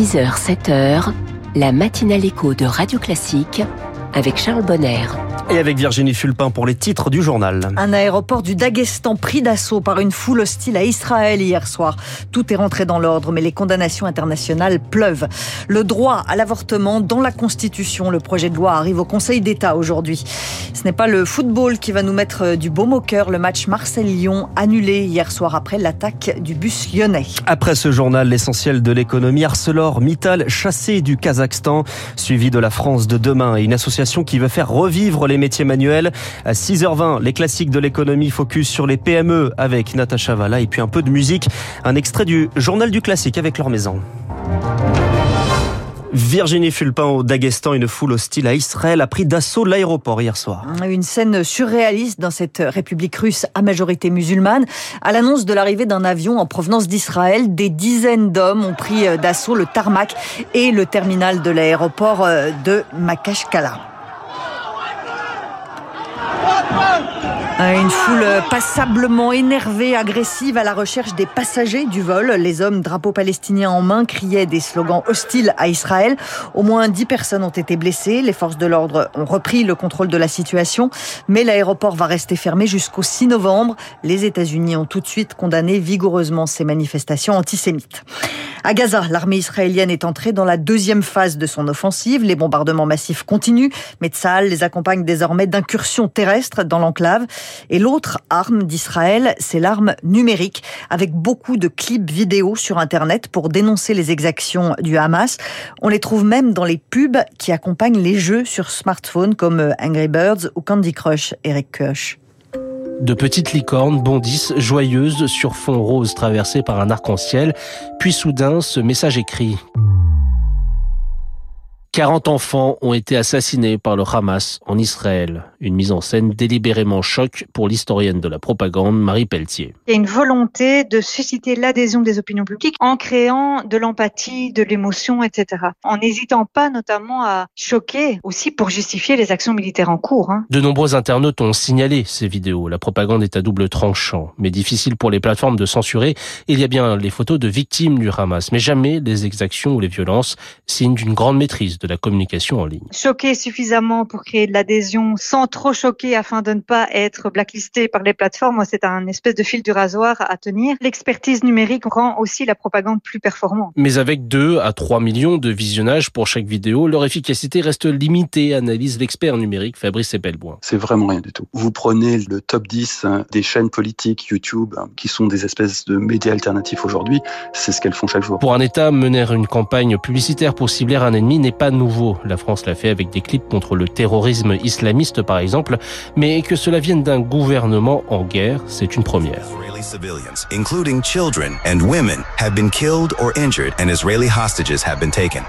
6h, 7h, la matinale écho de Radio Classique avec Charles Bonner. Et avec Virginie Fulpin pour les titres du journal. Un aéroport du Daghestan pris d'assaut par une foule hostile à Israël hier soir. Tout est rentré dans l'ordre, mais les condamnations internationales pleuvent. Le droit à l'avortement dans la Constitution. Le projet de loi arrive au Conseil d'État aujourd'hui. Ce n'est pas le football qui va nous mettre du baume au cœur. Le match Marseille-Lyon annulé hier soir après l'attaque du bus lyonnais. Après ce journal, l'essentiel de l'économie, ArcelorMittal chassé du Kazakhstan, suivi de la France de demain et une association qui veut faire revivre les métiers manuels. À 6h20, les classiques de l'économie focus sur les PME avec Natacha Valla et puis un peu de musique. Un extrait du journal du classique avec leur maison. Virginie Fulpin au Daghestan, une foule hostile à Israël a pris d'assaut l'aéroport hier soir. Une scène surréaliste dans cette république russe à majorité musulmane. À l'annonce de l'arrivée d'un avion en provenance d'Israël, des dizaines d'hommes ont pris d'assaut le tarmac et le terminal de l'aéroport de Makashkala. One. Une foule passablement énervée, agressive à la recherche des passagers du vol. Les hommes, drapeaux palestiniens en main, criaient des slogans hostiles à Israël. Au moins dix personnes ont été blessées. Les forces de l'ordre ont repris le contrôle de la situation, mais l'aéroport va rester fermé jusqu'au 6 novembre. Les États-Unis ont tout de suite condamné vigoureusement ces manifestations antisémites. À Gaza, l'armée israélienne est entrée dans la deuxième phase de son offensive. Les bombardements massifs continuent, mais Tsahal les accompagne désormais d'incursions terrestres dans l'enclave. Et l'autre arme d'Israël, c'est l'arme numérique, avec beaucoup de clips vidéo sur Internet pour dénoncer les exactions du Hamas. On les trouve même dans les pubs qui accompagnent les jeux sur smartphone comme Angry Birds ou Candy Crush, Eric Koch. De petites licornes bondissent joyeuses sur fond rose traversé par un arc-en-ciel. Puis soudain, ce message écrit 40 enfants ont été assassinés par le Hamas en Israël. Une mise en scène délibérément choc pour l'historienne de la propagande Marie Pelletier. Il y a une volonté de susciter l'adhésion des opinions publiques en créant de l'empathie, de l'émotion, etc. En n'hésitant pas notamment à choquer aussi pour justifier les actions militaires en cours. Hein. De nombreux internautes ont signalé ces vidéos. La propagande est à double tranchant, mais difficile pour les plateformes de censurer. Il y a bien les photos de victimes du Hamas, mais jamais les exactions ou les violences, signe d'une grande maîtrise de la communication en ligne. Choquer suffisamment pour créer de l'adhésion sans trop choquer afin de ne pas être blacklisté par les plateformes, c'est un espèce de fil du rasoir à tenir. L'expertise numérique rend aussi la propagande plus performante. Mais avec 2 à 3 millions de visionnages pour chaque vidéo, leur efficacité reste limitée, analyse l'expert numérique Fabrice Ebelboin. C'est vraiment rien du tout. Vous prenez le top 10 des chaînes politiques YouTube, qui sont des espèces de médias alternatifs aujourd'hui, c'est ce qu'elles font chaque jour. Pour un État, mener une campagne publicitaire pour cibler un ennemi n'est pas nouveau. La France l'a fait avec des clips contre le terrorisme islamiste, par exemple, mais que cela vienne d'un gouvernement en guerre, c'est une première. civilians, including children and women, have been killed or injured, and Israeli hostages have been taken.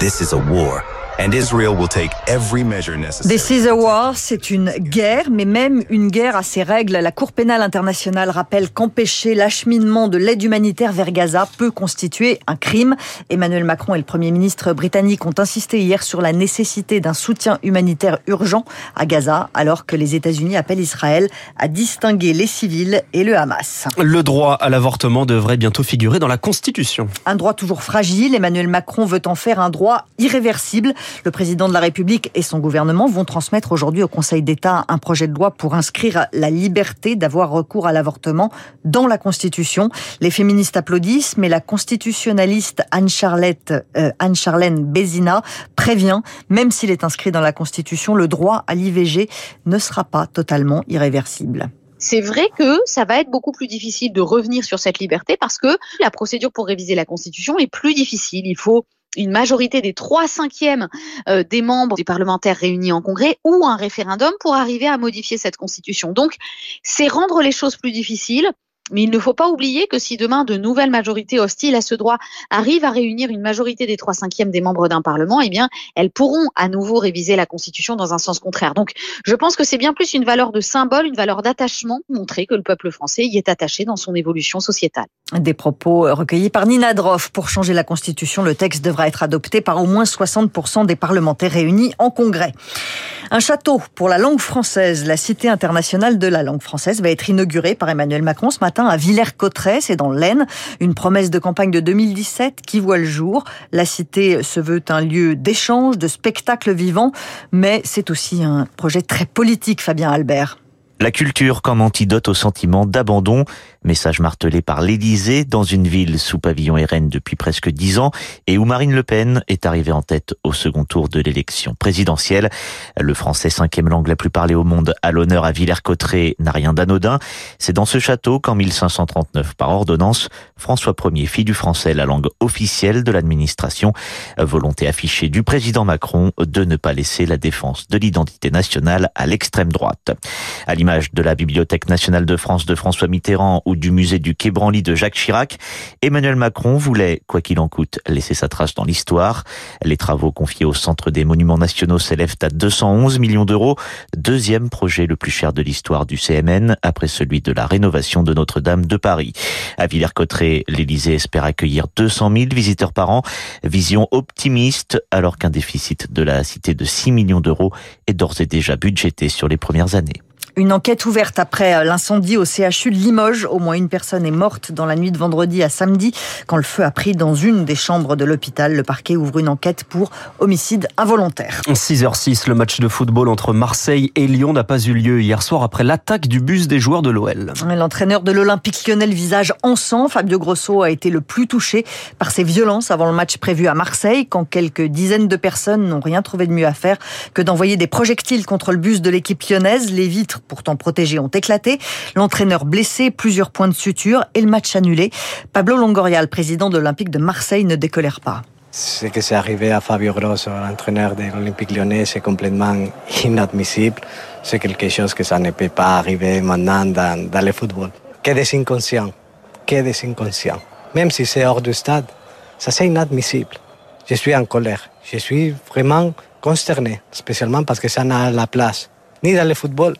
This is a war. And Israel will take every measure necessary. This is a war, c'est une guerre, mais même une guerre à ses règles. La Cour pénale internationale rappelle qu'empêcher l'acheminement de l'aide humanitaire vers Gaza peut constituer un crime. Emmanuel Macron et le Premier ministre britannique ont insisté hier sur la nécessité d'un soutien humanitaire urgent à Gaza, alors que les États-Unis appellent Israël à distinguer les civils et le Hamas. Le droit à l'avortement devrait bientôt figurer dans la Constitution. Un droit toujours fragile, Emmanuel Macron veut en faire un droit irréversible. Le président de la République et son gouvernement vont transmettre aujourd'hui au Conseil d'État un projet de loi pour inscrire la liberté d'avoir recours à l'avortement dans la Constitution. Les féministes applaudissent, mais la constitutionnaliste Anne-Charlette, euh, Anne-Charlène Bézina prévient, même s'il est inscrit dans la Constitution, le droit à l'IVG ne sera pas totalement irréversible. C'est vrai que ça va être beaucoup plus difficile de revenir sur cette liberté parce que la procédure pour réviser la Constitution est plus difficile. Il faut une majorité des trois cinquièmes euh, des membres des parlementaires réunis en congrès ou un référendum pour arriver à modifier cette constitution. Donc, c'est rendre les choses plus difficiles. Mais il ne faut pas oublier que si demain de nouvelles majorités hostiles à ce droit arrivent à réunir une majorité des trois cinquièmes des membres d'un parlement, eh bien, elles pourront à nouveau réviser la Constitution dans un sens contraire. Donc, je pense que c'est bien plus une valeur de symbole, une valeur d'attachement, montrer que le peuple français y est attaché dans son évolution sociétale. Des propos recueillis par Nina Droff. Pour changer la Constitution, le texte devra être adopté par au moins 60% des parlementaires réunis en congrès. Un château pour la langue française. La Cité internationale de la langue française va être inaugurée par Emmanuel Macron ce matin à Villers-Cotterêts, c'est dans l'Aisne. Une promesse de campagne de 2017 qui voit le jour. La Cité se veut un lieu d'échange, de spectacle vivant, mais c'est aussi un projet très politique, Fabien Albert. La culture comme antidote au sentiment d'abandon, message martelé par l'Élysée dans une ville sous pavillon RN depuis presque dix ans et où Marine Le Pen est arrivée en tête au second tour de l'élection présidentielle. Le français cinquième langue la plus parlée au monde à l'honneur à Villers-Cotterêts n'a rien d'anodin. C'est dans ce château qu'en 1539 par ordonnance, François Ier fit du français la langue officielle de l'administration. Volonté affichée du président Macron de ne pas laisser la défense de l'identité nationale à l'extrême droite l'image de la Bibliothèque nationale de France de François Mitterrand du musée du Quai Branly de Jacques Chirac, Emmanuel Macron voulait, quoi qu'il en coûte, laisser sa trace dans l'histoire. Les travaux confiés au Centre des Monuments Nationaux s'élèvent à 211 millions d'euros, deuxième projet le plus cher de l'histoire du CMN, après celui de la rénovation de Notre-Dame de Paris. À Villers-Cotterêts, l'Élysée espère accueillir 200 000 visiteurs par an. Vision optimiste, alors qu'un déficit de la cité de 6 millions d'euros est d'ores et déjà budgété sur les premières années. Une enquête ouverte après euh, l'incendie au CHU de Limoges. Au moins une personne est morte dans la nuit de vendredi à samedi quand le feu a pris dans une des chambres de l'hôpital. Le parquet ouvre une enquête pour homicide involontaire. 6h06, le match de football entre Marseille et Lyon n'a pas eu lieu hier soir après l'attaque du bus des joueurs de l'OL. L'entraîneur de l'Olympique lyonnais, le visage en sang, Fabio Grosso, a été le plus touché par ces violences avant le match prévu à Marseille quand quelques dizaines de personnes n'ont rien trouvé de mieux à faire que d'envoyer des projectiles contre le bus de l'équipe lyonnaise. Les vitres pourtant protégés ont éclaté. L'entraîneur blessé, plusieurs points de suture et le match annulé. Pablo Longoria, président de l'Olympique de Marseille, ne décolère pas. Ce qui s'est arrivé à Fabio Grosso, l'entraîneur de l'Olympique lyonnais, c'est complètement inadmissible. C'est quelque chose que ça ne peut pas arriver maintenant dans, dans le football. Que des inconscients, que des inconscients. Même si c'est hors du stade, ça c'est inadmissible. Je suis en colère. Je suis vraiment consterné, spécialement parce que ça n'a la place ni dans le football,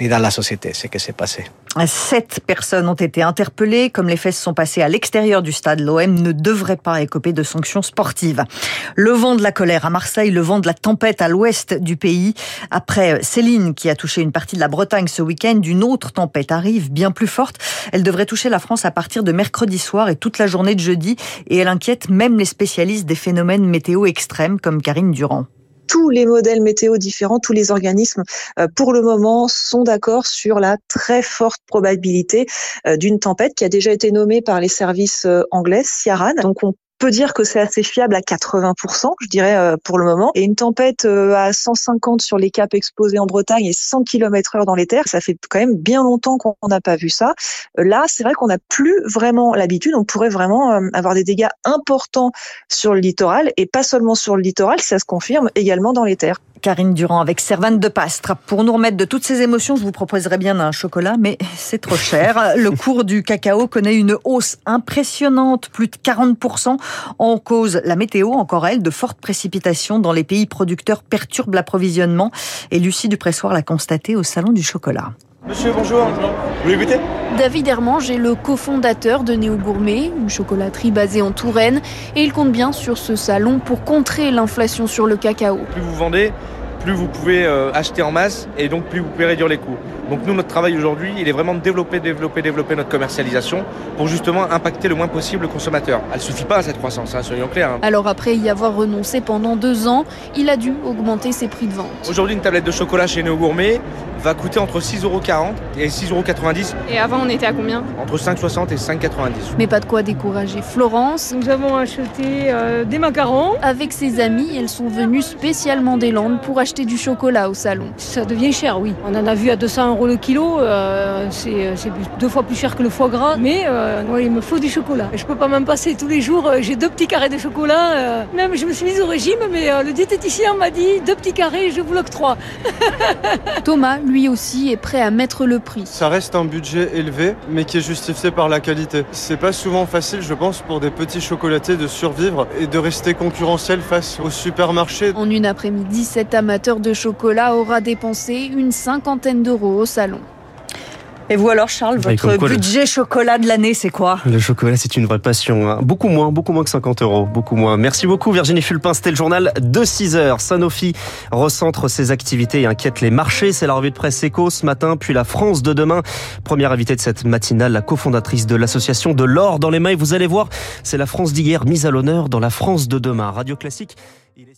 ni dans la société, ce qui s'est passé. Sept personnes ont été interpellées. Comme les faits se sont passés à l'extérieur du stade, l'OM ne devrait pas écoper de sanctions sportives. Le vent de la colère à Marseille, le vent de la tempête à l'ouest du pays. Après Céline, qui a touché une partie de la Bretagne ce week-end, une autre tempête arrive, bien plus forte. Elle devrait toucher la France à partir de mercredi soir et toute la journée de jeudi. Et elle inquiète même les spécialistes des phénomènes météo extrêmes comme Karine Durand tous les modèles météo différents, tous les organismes, euh, pour le moment, sont d'accord sur la très forte probabilité euh, d'une tempête qui a déjà été nommée par les services euh, anglais, Ciaran. Donc on peut dire que c'est assez fiable à 80%, je dirais, euh, pour le moment. Et une tempête euh, à 150 sur les caps exposés en Bretagne et 100 km heure dans les terres, ça fait quand même bien longtemps qu'on n'a pas vu ça. Euh, là, c'est vrai qu'on n'a plus vraiment l'habitude. On pourrait vraiment avoir des dégâts importants sur le littoral et pas seulement sur le littoral, ça se confirme également dans les terres. Karine Durand avec Servane de Pastre. Pour nous remettre de toutes ces émotions, je vous proposerais bien un chocolat, mais c'est trop cher. Le cours du cacao connaît une hausse impressionnante, plus de 40%. En cause, la météo, encore elle, de fortes précipitations dans les pays producteurs perturbent l'approvisionnement. Et Lucie Dupressoir l'a constaté au Salon du Chocolat. Monsieur, bonjour. Vous voulez goûter? David Hermange est le cofondateur de Néo Gourmet, une chocolaterie basée en Touraine, et il compte bien sur ce salon pour contrer l'inflation sur le cacao. Plus vous vendez, plus vous pouvez euh, acheter en masse et donc plus vous pouvez réduire les coûts. Donc nous, notre travail aujourd'hui, il est vraiment de développer, développer, développer notre commercialisation pour justement impacter le moins possible le consommateur. Elle ne suffit pas à cette croissance, hein, soyons clairs. Hein. Alors après y avoir renoncé pendant deux ans, il a dû augmenter ses prix de vente. Aujourd'hui, une tablette de chocolat chez Néo Gourmet va coûter entre 6,40€ et 6,90€. Et avant, on était à combien? Entre 5,60€ et 5,90€. Mais pas de quoi décourager Florence. Nous avons acheté euh, des macarons. Avec ses amis, elles sont venues spécialement des Landes pour acheter du chocolat au salon. Ça devient cher, oui. On en a vu à 200 euros le kilo. Euh, c'est deux fois plus cher que le foie gras. Mais euh, il me faut du chocolat. Je peux pas m'en passer tous les jours. J'ai deux petits carrés de chocolat. même je me suis mise au régime, mais le diététicien m'a dit deux petits carrés, je vous l'octroie. Thomas, lui aussi, est prêt à mettre le prix. Ça reste un budget élevé, mais qui est justifié par la qualité. C'est pas souvent facile, je pense, pour des petits chocolatiers de survivre et de rester concurrentiel face aux supermarchés. En une après-midi, cet amateur de chocolat aura dépensé une cinquantaine d'euros au salon. Et vous alors, Charles, votre budget chocolat de l'année, c'est quoi? Le chocolat, c'est une vraie passion. Hein. Beaucoup moins, beaucoup moins que 50 euros. Beaucoup moins. Merci beaucoup, Virginie Fulpin. C'était le journal de 6 heures. Sanofi recentre ses activités et inquiète les marchés. C'est la revue de presse éco ce matin, puis la France de demain. Première invitée de cette matinale, la cofondatrice de l'association de l'or dans les mains. Et vous allez voir, c'est la France d'hier mise à l'honneur dans la France de demain. Radio Classique. Il est